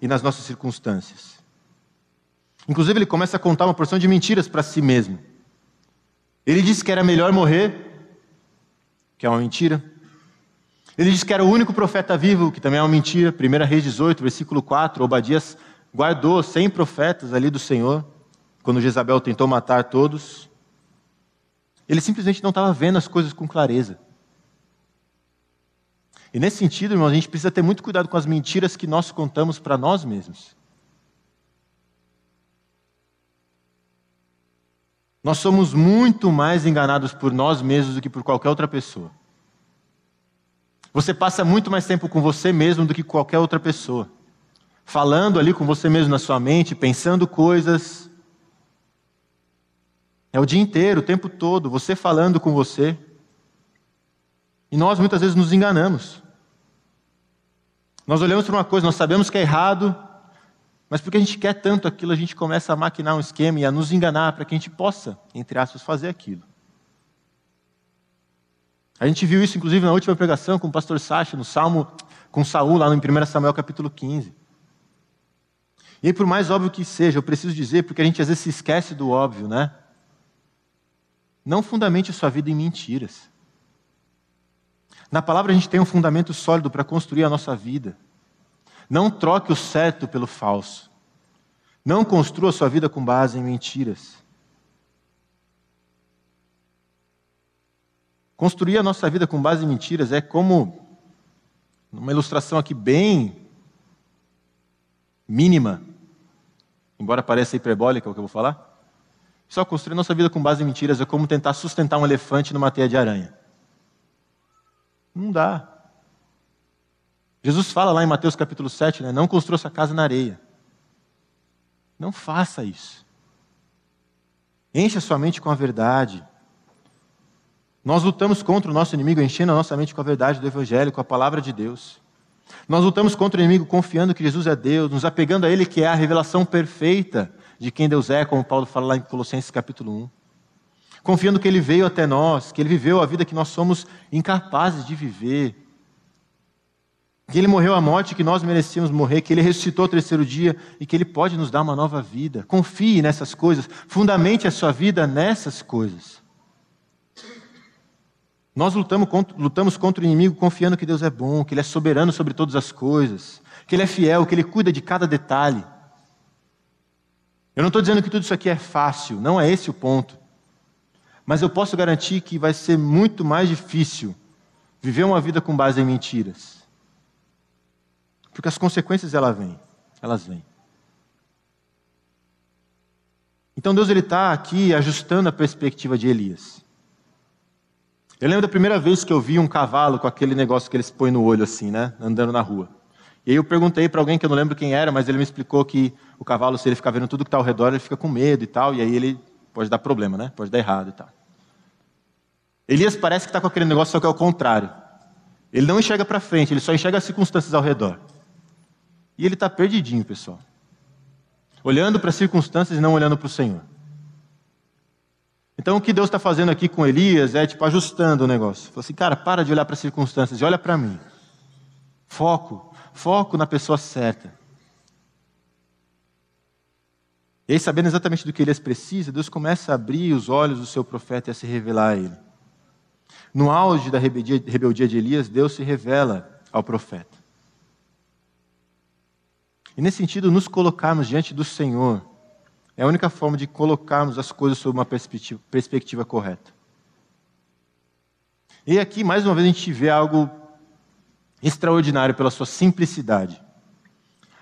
e nas nossas circunstâncias. Inclusive, ele começa a contar uma porção de mentiras para si mesmo. Ele disse que era melhor morrer, que é uma mentira. Ele diz que era o único profeta vivo, que também é uma mentira. 1 Reis 18, versículo 4. Obadias guardou 100 profetas ali do Senhor, quando Jezabel tentou matar todos. Ele simplesmente não estava vendo as coisas com clareza. E nesse sentido, irmãos, a gente precisa ter muito cuidado com as mentiras que nós contamos para nós mesmos. Nós somos muito mais enganados por nós mesmos do que por qualquer outra pessoa. Você passa muito mais tempo com você mesmo do que qualquer outra pessoa. Falando ali com você mesmo na sua mente, pensando coisas. É o dia inteiro, o tempo todo, você falando com você. E nós muitas vezes nos enganamos. Nós olhamos para uma coisa, nós sabemos que é errado, mas porque a gente quer tanto aquilo, a gente começa a maquinar um esquema e a nos enganar para que a gente possa, entre aspas, fazer aquilo. A gente viu isso, inclusive, na última pregação com o pastor Sacha, no Salmo com Saul, lá no 1 Samuel capítulo 15. E por mais óbvio que seja, eu preciso dizer, porque a gente às vezes se esquece do óbvio, né? Não fundamente a sua vida em mentiras. Na palavra a gente tem um fundamento sólido para construir a nossa vida. Não troque o certo pelo falso. Não construa sua vida com base em mentiras. Construir a nossa vida com base em mentiras é como uma ilustração aqui bem mínima, embora pareça hiperbólica o que eu vou falar. Só construir a nossa vida com base em mentiras é como tentar sustentar um elefante numa teia de aranha. Não dá. Jesus fala lá em Mateus capítulo 7, né? não construa sua casa na areia. Não faça isso. Encha sua mente com a verdade. Nós lutamos contra o nosso inimigo enchendo a nossa mente com a verdade do Evangelho, com a palavra de Deus. Nós lutamos contra o inimigo confiando que Jesus é Deus, nos apegando a Ele, que é a revelação perfeita de quem Deus é, como Paulo fala lá em Colossenses capítulo 1 confiando que Ele veio até nós, que Ele viveu a vida que nós somos incapazes de viver, que Ele morreu a morte que nós merecíamos morrer, que Ele ressuscitou ao terceiro dia e que Ele pode nos dar uma nova vida. Confie nessas coisas, fundamente a sua vida nessas coisas. Nós lutamos contra, lutamos contra o inimigo confiando que Deus é bom, que Ele é soberano sobre todas as coisas, que Ele é fiel, que Ele cuida de cada detalhe. Eu não estou dizendo que tudo isso aqui é fácil, não é esse o ponto. Mas eu posso garantir que vai ser muito mais difícil viver uma vida com base em mentiras. Porque as consequências elas vêm, elas vêm. Então Deus ele está aqui ajustando a perspectiva de Elias. Eu lembro da primeira vez que eu vi um cavalo com aquele negócio que eles põem no olho assim, né, andando na rua. E aí eu perguntei para alguém que eu não lembro quem era, mas ele me explicou que o cavalo, se ele ficar vendo tudo que está ao redor, ele fica com medo e tal, e aí ele pode dar problema, né? Pode dar errado e tal. Elias parece que está com aquele negócio, só que é o contrário. Ele não enxerga para frente, ele só enxerga as circunstâncias ao redor. E ele está perdidinho, pessoal. Olhando para as circunstâncias e não olhando para o Senhor. Então o que Deus está fazendo aqui com Elias é tipo ajustando o negócio. Falou assim, cara, para de olhar para as circunstâncias e olha para mim. Foco, foco na pessoa certa. E aí, sabendo exatamente do que Elias precisa, Deus começa a abrir os olhos do seu profeta e a se revelar a ele. No auge da rebeldia, de Elias, Deus se revela ao profeta. E nesse sentido, nos colocarmos diante do Senhor é a única forma de colocarmos as coisas sob uma perspectiva, perspectiva correta. E aqui, mais uma vez, a gente vê algo extraordinário pela sua simplicidade.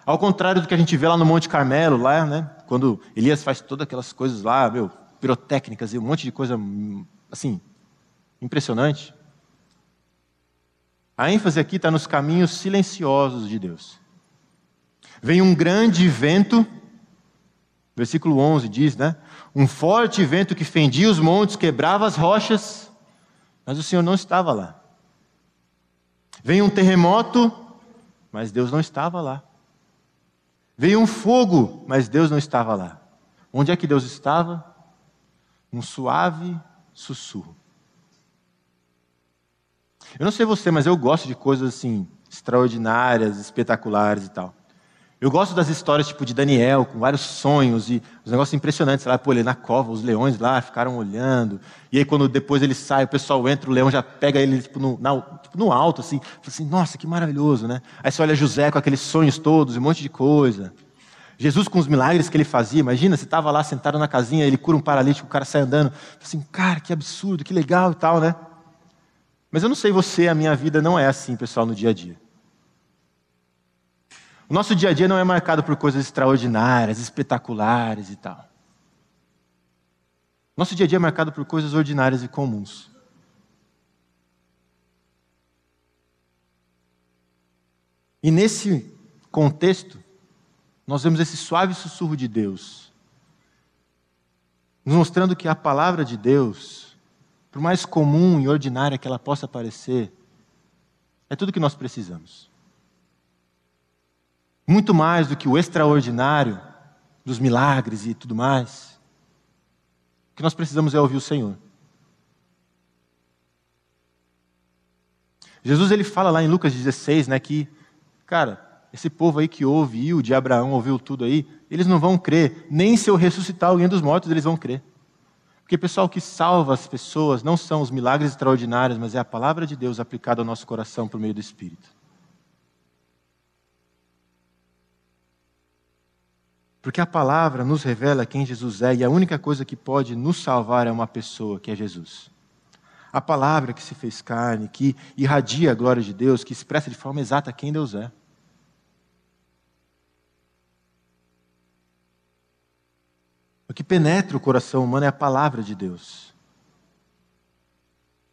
Ao contrário do que a gente vê lá no Monte Carmelo, lá, né, quando Elias faz todas aquelas coisas lá, meu, pirotécnicas e um monte de coisa, assim, impressionante. A ênfase aqui está nos caminhos silenciosos de Deus. Vem um grande vento, versículo 11 diz, né? Um forte vento que fendia os montes, quebrava as rochas, mas o Senhor não estava lá. Vem um terremoto, mas Deus não estava lá. Veio um fogo, mas Deus não estava lá. Onde é que Deus estava? Um suave sussurro. Eu não sei você, mas eu gosto de coisas assim, extraordinárias, espetaculares e tal. Eu gosto das histórias tipo de Daniel, com vários sonhos e os negócios impressionantes. Lá, pô, ele na cova, os leões lá ficaram olhando. E aí, quando depois ele sai, o pessoal entra, o leão já pega ele tipo, no, na, tipo, no alto, assim. Fala assim, nossa, que maravilhoso, né? Aí você olha José com aqueles sonhos todos, um monte de coisa. Jesus com os milagres que ele fazia, imagina, você estava lá sentado na casinha, ele cura um paralítico, o cara sai andando. Assim, cara, que absurdo, que legal e tal, né? Mas eu não sei você, a minha vida não é assim, pessoal, no dia a dia. O nosso dia a dia não é marcado por coisas extraordinárias, espetaculares e tal. Nosso dia a dia é marcado por coisas ordinárias e comuns. E nesse contexto, nós vemos esse suave sussurro de Deus, nos mostrando que a palavra de Deus, por mais comum e ordinária que ela possa parecer, é tudo que nós precisamos. Muito mais do que o extraordinário dos milagres e tudo mais. O que nós precisamos é ouvir o Senhor. Jesus ele fala lá em Lucas 16, né, que, cara, esse povo aí que ouve, o de Abraão ouviu tudo aí, eles não vão crer, nem se eu ressuscitar alguém dos mortos, eles vão crer. Porque, pessoal, o que salva as pessoas não são os milagres extraordinários, mas é a palavra de Deus aplicada ao nosso coração por meio do Espírito. Porque a palavra nos revela quem Jesus é e a única coisa que pode nos salvar é uma pessoa, que é Jesus. A palavra que se fez carne, que irradia a glória de Deus, que expressa de forma exata quem Deus é. O que penetra o coração humano é a palavra de Deus.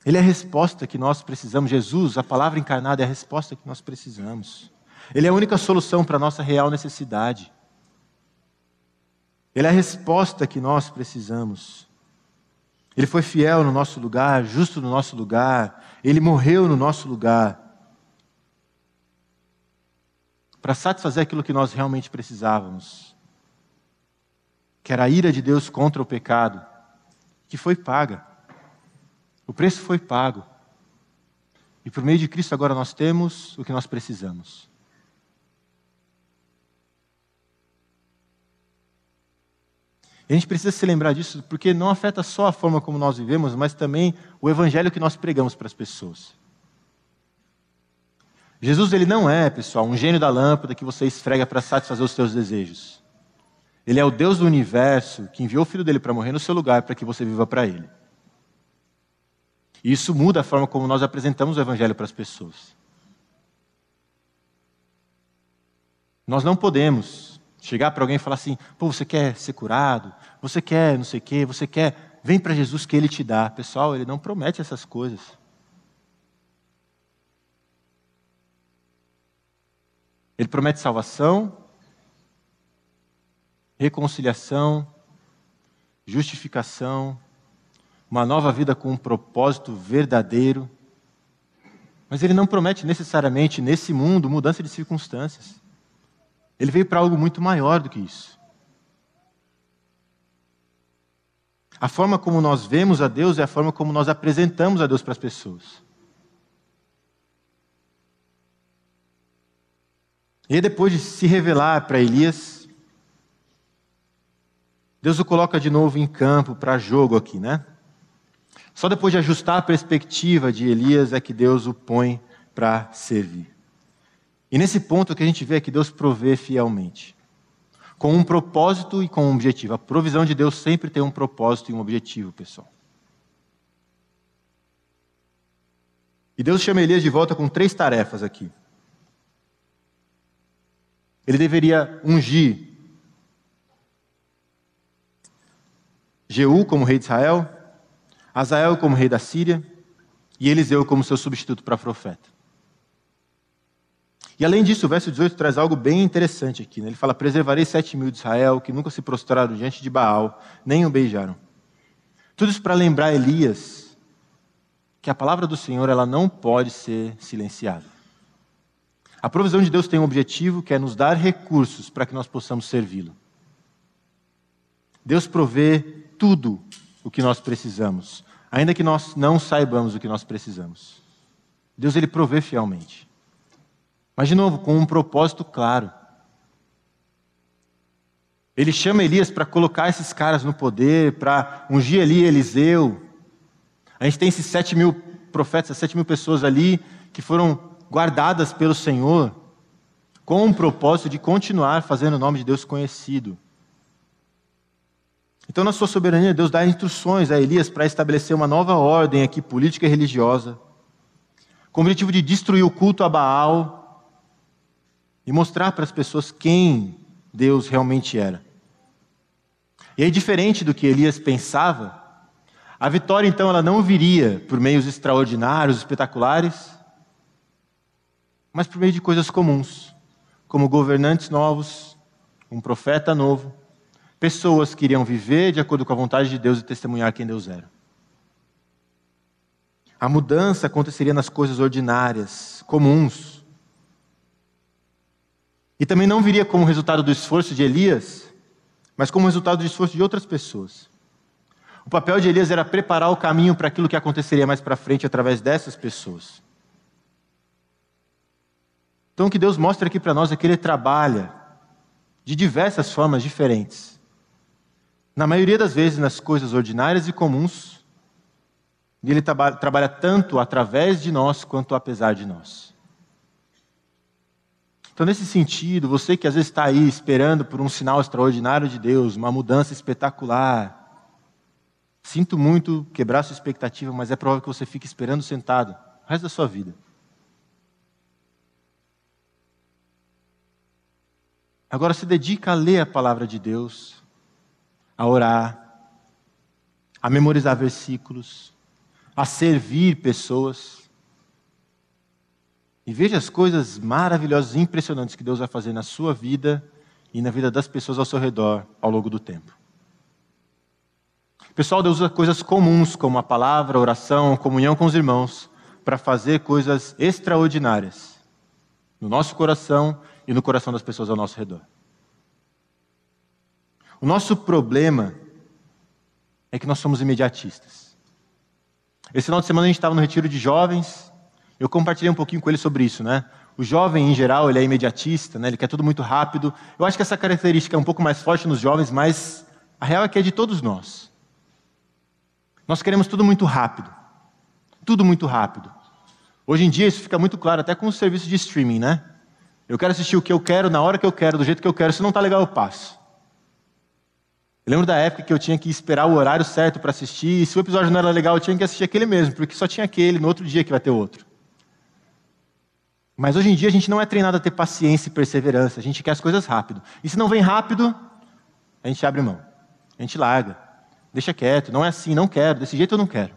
Ele é a resposta que nós precisamos. Jesus, a palavra encarnada, é a resposta que nós precisamos. Ele é a única solução para a nossa real necessidade. Ele é a resposta que nós precisamos. Ele foi fiel no nosso lugar, justo no nosso lugar, ele morreu no nosso lugar. Para satisfazer aquilo que nós realmente precisávamos, que era a ira de Deus contra o pecado, que foi paga. O preço foi pago. E por meio de Cristo agora nós temos o que nós precisamos. E a gente precisa se lembrar disso porque não afeta só a forma como nós vivemos, mas também o evangelho que nós pregamos para as pessoas. Jesus ele não é, pessoal, um gênio da lâmpada que você esfrega para satisfazer os seus desejos. Ele é o Deus do universo que enviou o filho dele para morrer no seu lugar para que você viva para ele. E isso muda a forma como nós apresentamos o evangelho para as pessoas. Nós não podemos Chegar para alguém e falar assim: pô, você quer ser curado? Você quer não sei o quê? Você quer. Vem para Jesus que ele te dá. Pessoal, ele não promete essas coisas. Ele promete salvação, reconciliação, justificação, uma nova vida com um propósito verdadeiro. Mas ele não promete necessariamente nesse mundo mudança de circunstâncias. Ele veio para algo muito maior do que isso. A forma como nós vemos a Deus é a forma como nós apresentamos a Deus para as pessoas. E depois de se revelar para Elias, Deus o coloca de novo em campo para jogo aqui, né? Só depois de ajustar a perspectiva de Elias é que Deus o põe para servir. E nesse ponto que a gente vê é que Deus provê fielmente, com um propósito e com um objetivo. A provisão de Deus sempre tem um propósito e um objetivo, pessoal. E Deus chama Elias de volta com três tarefas aqui. Ele deveria ungir Jeú como rei de Israel, Azael como rei da Síria e Eliseu como seu substituto para profeta. E além disso, o verso 18 traz algo bem interessante aqui. Né? Ele fala: Preservarei sete mil de Israel, que nunca se prostraram diante de Baal, nem o beijaram. Tudo isso para lembrar Elias que a palavra do Senhor ela não pode ser silenciada. A provisão de Deus tem um objetivo que é nos dar recursos para que nós possamos servi-lo. Deus provê tudo o que nós precisamos, ainda que nós não saibamos o que nós precisamos. Deus ele provê fielmente. Mas, de novo, com um propósito claro. Ele chama Elias para colocar esses caras no poder, para ungir ali Eliseu. A gente tem esses sete mil profetas, sete mil pessoas ali que foram guardadas pelo Senhor, com o propósito de continuar fazendo o nome de Deus conhecido. Então, na sua soberania, Deus dá instruções a Elias para estabelecer uma nova ordem aqui, política e religiosa, com o objetivo de destruir o culto a Baal e mostrar para as pessoas quem Deus realmente era. E aí, diferente do que Elias pensava, A vitória, então, ela não viria por meios extraordinários, espetaculares, mas por meio de coisas comuns, como governantes novos, um profeta novo, pessoas que iriam viver de acordo com a vontade de Deus e testemunhar quem Deus era. A mudança aconteceria nas coisas ordinárias, comuns. E também não viria como resultado do esforço de Elias, mas como resultado do esforço de outras pessoas. O papel de Elias era preparar o caminho para aquilo que aconteceria mais para frente através dessas pessoas. Então, o que Deus mostra aqui para nós é que Ele trabalha de diversas formas diferentes. Na maioria das vezes, nas coisas ordinárias e comuns, e Ele traba trabalha tanto através de nós quanto apesar de nós. Então, nesse sentido, você que às vezes está aí esperando por um sinal extraordinário de Deus, uma mudança espetacular, Sinto muito quebrar sua expectativa, mas é provável que você fique esperando sentado o resto da sua vida. Agora se dedica a ler a palavra de Deus, a orar, a memorizar versículos, a servir pessoas. E veja as coisas maravilhosas e impressionantes que Deus vai fazer na sua vida e na vida das pessoas ao seu redor ao longo do tempo pessoal Deus usa coisas comuns, como a palavra, a oração, a comunhão com os irmãos, para fazer coisas extraordinárias no nosso coração e no coração das pessoas ao nosso redor. O nosso problema é que nós somos imediatistas. Esse final de semana a gente estava no retiro de jovens, eu compartilhei um pouquinho com ele sobre isso, né? O jovem, em geral, ele é imediatista, né? ele quer tudo muito rápido. Eu acho que essa característica é um pouco mais forte nos jovens, mas a real é que é de todos nós. Nós queremos tudo muito rápido. Tudo muito rápido. Hoje em dia isso fica muito claro até com os serviços de streaming, né? Eu quero assistir o que eu quero, na hora que eu quero, do jeito que eu quero. Se não está legal, eu passo. Eu lembro da época que eu tinha que esperar o horário certo para assistir, e se o episódio não era legal, eu tinha que assistir aquele mesmo, porque só tinha aquele, no outro dia que vai ter outro. Mas hoje em dia a gente não é treinado a ter paciência e perseverança, a gente quer as coisas rápido. E se não vem rápido, a gente abre mão, a gente larga. Deixa quieto, não é assim, não quero, desse jeito eu não quero.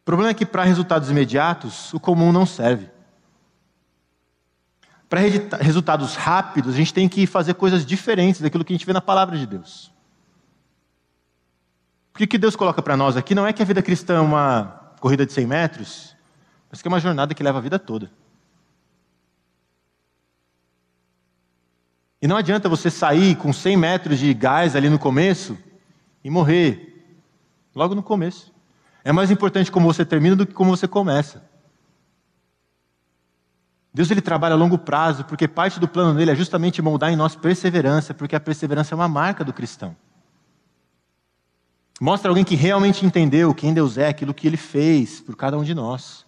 O problema é que para resultados imediatos, o comum não serve. Para resultados rápidos, a gente tem que fazer coisas diferentes daquilo que a gente vê na palavra de Deus. O que Deus coloca para nós aqui não é que a vida cristã é uma corrida de 100 metros, mas que é uma jornada que leva a vida toda. E não adianta você sair com 100 metros de gás ali no começo e morrer logo no começo. É mais importante como você termina do que como você começa. Deus ele trabalha a longo prazo, porque parte do plano dele é justamente moldar em nós perseverança, porque a perseverança é uma marca do cristão. Mostra alguém que realmente entendeu quem Deus é, aquilo que ele fez por cada um de nós.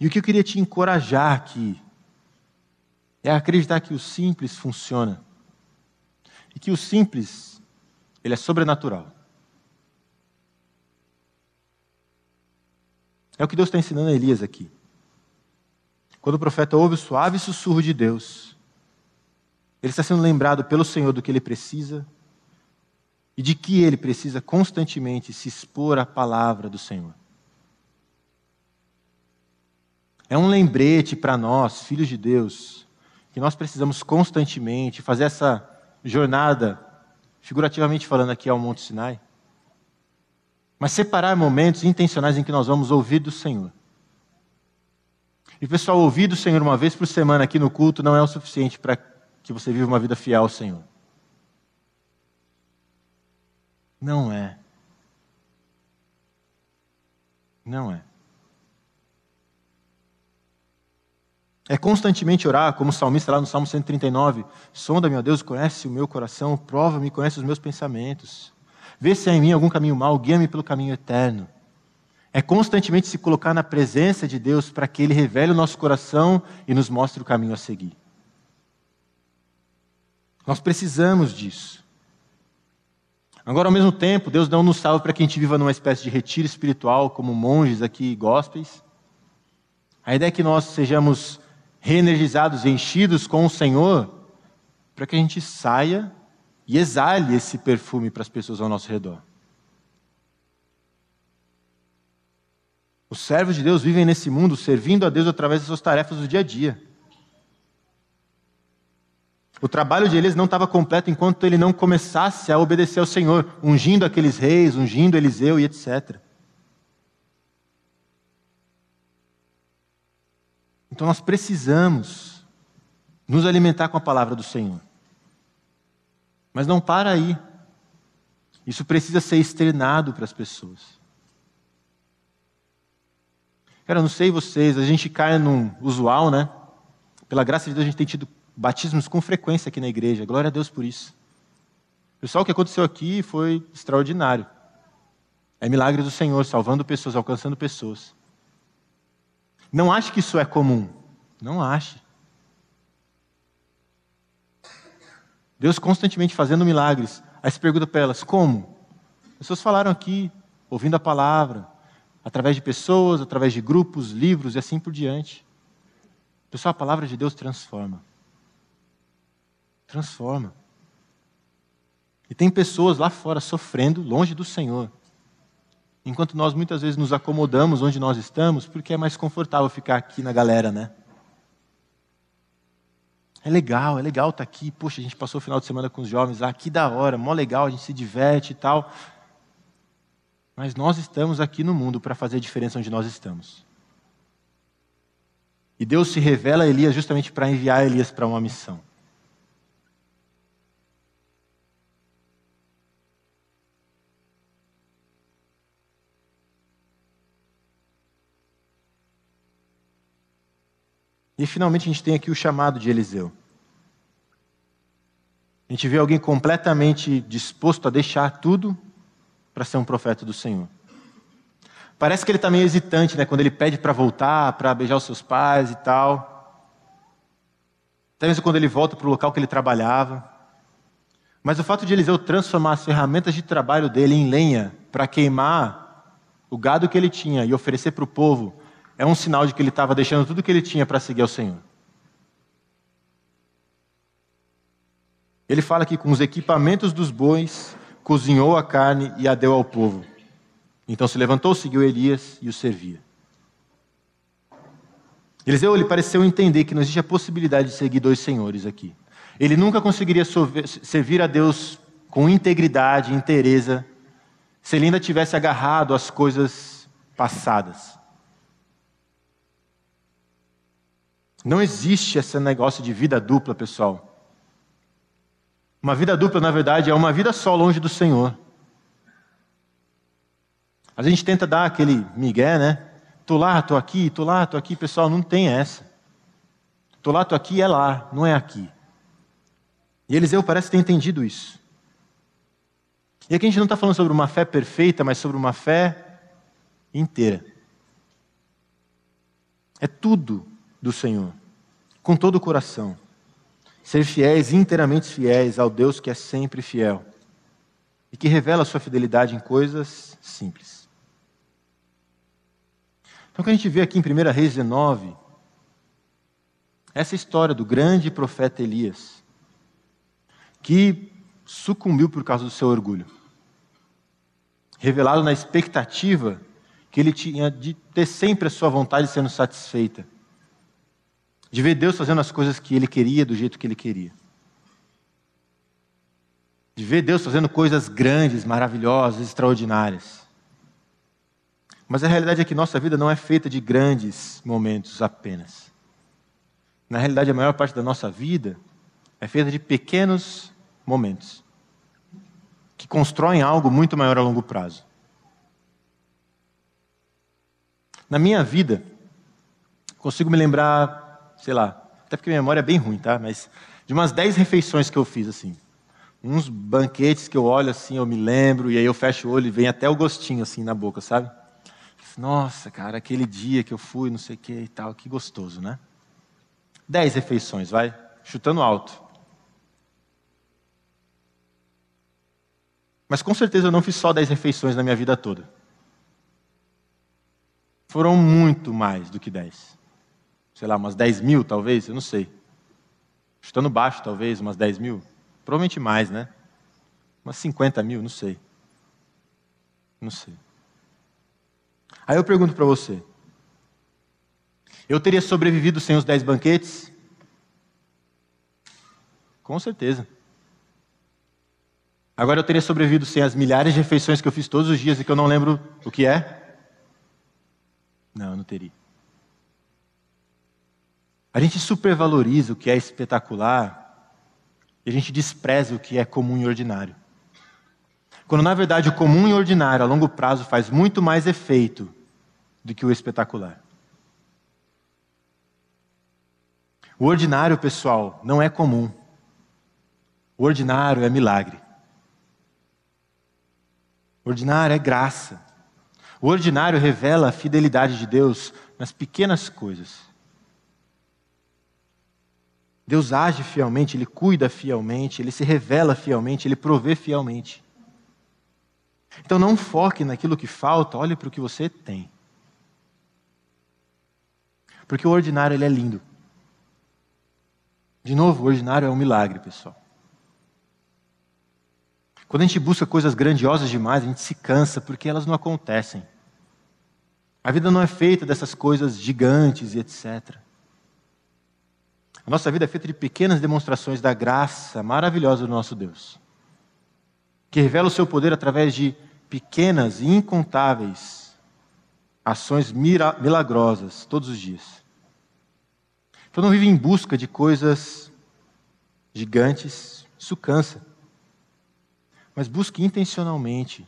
E o que eu queria te encorajar aqui é acreditar que o simples funciona. E que o simples, ele é sobrenatural. É o que Deus está ensinando a Elias aqui. Quando o profeta ouve o suave sussurro de Deus, ele está sendo lembrado pelo Senhor do que ele precisa e de que ele precisa constantemente se expor à palavra do Senhor. É um lembrete para nós, filhos de Deus, que nós precisamos constantemente fazer essa jornada, figurativamente falando aqui ao Monte Sinai, mas separar momentos intencionais em que nós vamos ouvir do Senhor. E pessoal, ouvir do Senhor uma vez por semana aqui no culto não é o suficiente para que você viva uma vida fiel ao Senhor. Não é. Não é. É constantemente orar, como o salmista lá no Salmo 139. Sonda, meu Deus, conhece o meu coração, prova-me, conhece os meus pensamentos. Vê se há em mim algum caminho mau, guia-me pelo caminho eterno. É constantemente se colocar na presença de Deus para que Ele revele o nosso coração e nos mostre o caminho a seguir. Nós precisamos disso. Agora, ao mesmo tempo, Deus não nos salva para que a gente viva numa espécie de retiro espiritual, como monges aqui gospels. A ideia é que nós sejamos reenergizados e enchidos com o Senhor para que a gente saia e exale esse perfume para as pessoas ao nosso redor. Os servos de Deus vivem nesse mundo servindo a Deus através das suas tarefas do dia a dia. O trabalho de Elias não estava completo enquanto ele não começasse a obedecer ao Senhor, ungindo aqueles reis, ungindo Eliseu e etc. Então nós precisamos nos alimentar com a palavra do Senhor. Mas não para aí. Isso precisa ser externado para as pessoas. Cara, eu não sei vocês, a gente cai num usual, né? Pela graça de Deus, a gente tem tido batismos com frequência aqui na igreja. Glória a Deus por isso. Pessoal, o que aconteceu aqui foi extraordinário. É milagre do Senhor, salvando pessoas, alcançando pessoas. Não ache que isso é comum. Não ache. Deus constantemente fazendo milagres. Aí você pergunta para elas: como? As pessoas falaram aqui, ouvindo a palavra, através de pessoas, através de grupos, livros e assim por diante. Pessoal, a palavra de Deus transforma. Transforma. E tem pessoas lá fora sofrendo, longe do Senhor. Enquanto nós muitas vezes nos acomodamos onde nós estamos, porque é mais confortável ficar aqui na galera, né? É legal, é legal estar tá aqui. Poxa, a gente passou o final de semana com os jovens lá, que da hora, mó legal, a gente se diverte e tal. Mas nós estamos aqui no mundo para fazer a diferença onde nós estamos. E Deus se revela a Elias justamente para enviar Elias para uma missão. E finalmente a gente tem aqui o chamado de Eliseu. A gente vê alguém completamente disposto a deixar tudo para ser um profeta do Senhor. Parece que ele está meio hesitante, né? Quando ele pede para voltar, para beijar os seus pais e tal. Até mesmo quando ele volta para o local que ele trabalhava. Mas o fato de Eliseu transformar as ferramentas de trabalho dele em lenha para queimar o gado que ele tinha e oferecer para o povo é um sinal de que ele estava deixando tudo que ele tinha para seguir ao Senhor. Ele fala que com os equipamentos dos bois, cozinhou a carne e a deu ao povo. Então se levantou, seguiu Elias e o servia. Eliseu ele pareceu entender que não existe a possibilidade de seguir dois senhores aqui. Ele nunca conseguiria servir a Deus com integridade, inteireza, se ele ainda tivesse agarrado às coisas passadas. Não existe esse negócio de vida dupla, pessoal. Uma vida dupla, na verdade, é uma vida só longe do Senhor. A gente tenta dar aquele migué, né? Tô lá, tô aqui, tô lá, tô aqui. Pessoal, não tem essa. Tô lá, tô aqui, é lá, não é aqui. E Eliseu parece ter entendido isso. E aqui a gente não está falando sobre uma fé perfeita, mas sobre uma fé inteira. É tudo do Senhor, com todo o coração. Ser fiéis, inteiramente fiéis ao Deus que é sempre fiel e que revela sua fidelidade em coisas simples. Então, o que a gente vê aqui em 1 Reis 19, essa história do grande profeta Elias, que sucumbiu por causa do seu orgulho, revelado na expectativa que ele tinha de ter sempre a sua vontade sendo satisfeita de ver Deus fazendo as coisas que ele queria do jeito que ele queria. De ver Deus fazendo coisas grandes, maravilhosas, extraordinárias. Mas a realidade é que nossa vida não é feita de grandes momentos apenas. Na realidade, a maior parte da nossa vida é feita de pequenos momentos que constroem algo muito maior a longo prazo. Na minha vida, consigo me lembrar sei lá, até porque minha memória é bem ruim, tá? Mas de umas 10 refeições que eu fiz, assim. Uns banquetes que eu olho assim, eu me lembro, e aí eu fecho o olho e vem até o gostinho assim na boca, sabe? Nossa, cara, aquele dia que eu fui, não sei o que e tal, que gostoso, né? 10 refeições, vai, chutando alto. Mas com certeza eu não fiz só 10 refeições na minha vida toda. Foram muito mais do que 10 sei lá, umas 10 mil talvez, eu não sei. Chutando baixo, talvez, umas 10 mil. Provavelmente mais, né? Umas 50 mil, não sei. Não sei. Aí eu pergunto para você: eu teria sobrevivido sem os 10 banquetes? Com certeza. Agora eu teria sobrevivido sem as milhares de refeições que eu fiz todos os dias e que eu não lembro o que é? Não, eu não teria. A gente supervaloriza o que é espetacular e a gente despreza o que é comum e ordinário. Quando na verdade o comum e ordinário a longo prazo faz muito mais efeito do que o espetacular. O ordinário, pessoal, não é comum. O ordinário é milagre. O ordinário é graça. O ordinário revela a fidelidade de Deus nas pequenas coisas. Deus age fielmente, Ele cuida fielmente, Ele se revela fielmente, Ele provê fielmente. Então não foque naquilo que falta, olhe para o que você tem. Porque o ordinário ele é lindo. De novo, o ordinário é um milagre, pessoal. Quando a gente busca coisas grandiosas demais, a gente se cansa porque elas não acontecem. A vida não é feita dessas coisas gigantes e etc. A nossa vida é feita de pequenas demonstrações da graça maravilhosa do nosso Deus, que revela o seu poder através de pequenas e incontáveis ações milagrosas todos os dias. Então não vive em busca de coisas gigantes, isso cansa. Mas busque intencionalmente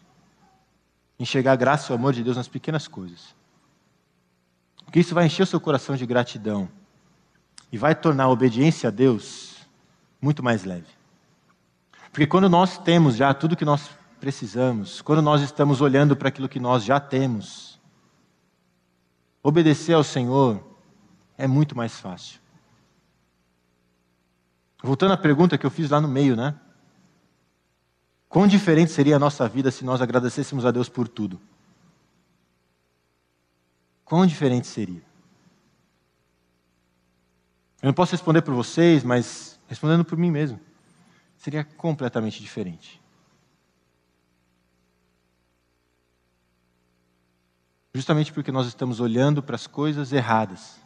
enxergar a graça e o amor de Deus nas pequenas coisas. Porque isso vai encher o seu coração de gratidão e vai tornar a obediência a Deus muito mais leve. Porque quando nós temos já tudo que nós precisamos, quando nós estamos olhando para aquilo que nós já temos, obedecer ao Senhor é muito mais fácil. Voltando à pergunta que eu fiz lá no meio, né? Quão diferente seria a nossa vida se nós agradecêssemos a Deus por tudo? Quão diferente seria? Eu não posso responder por vocês, mas respondendo por mim mesmo, seria completamente diferente. Justamente porque nós estamos olhando para as coisas erradas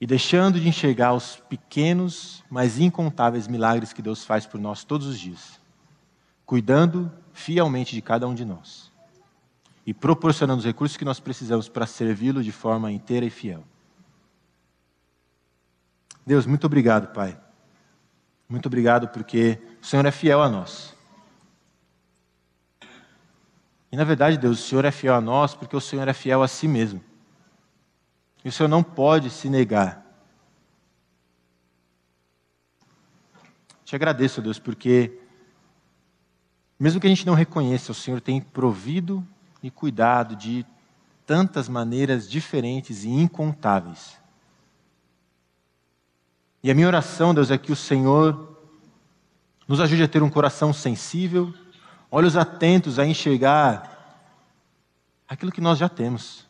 e deixando de enxergar os pequenos, mas incontáveis milagres que Deus faz por nós todos os dias, cuidando fielmente de cada um de nós e proporcionando os recursos que nós precisamos para servi-lo de forma inteira e fiel. Deus, muito obrigado, Pai. Muito obrigado porque o Senhor é fiel a nós. E na verdade, Deus, o Senhor é fiel a nós porque o Senhor é fiel a si mesmo. E o Senhor não pode se negar. Te agradeço, Deus, porque mesmo que a gente não reconheça, o Senhor tem provido e cuidado de tantas maneiras diferentes e incontáveis. E a minha oração, Deus, é que o Senhor nos ajude a ter um coração sensível olhos atentos a enxergar aquilo que nós já temos.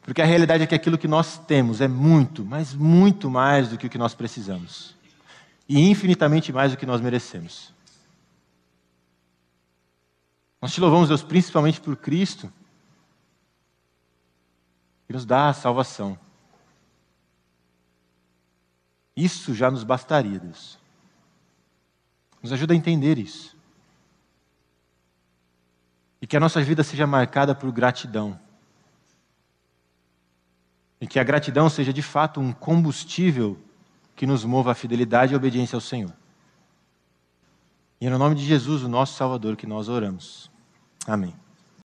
Porque a realidade é que aquilo que nós temos é muito, mas muito mais do que o que nós precisamos. E infinitamente mais do que nós merecemos. Nós te louvamos, Deus, principalmente por Cristo, que nos dá a salvação. Isso já nos bastaria, Deus. Nos ajuda a entender isso. E que a nossa vida seja marcada por gratidão. E que a gratidão seja de fato um combustível que nos mova a fidelidade e obediência ao Senhor. E é no nome de Jesus, o nosso Salvador, que nós oramos. Amém.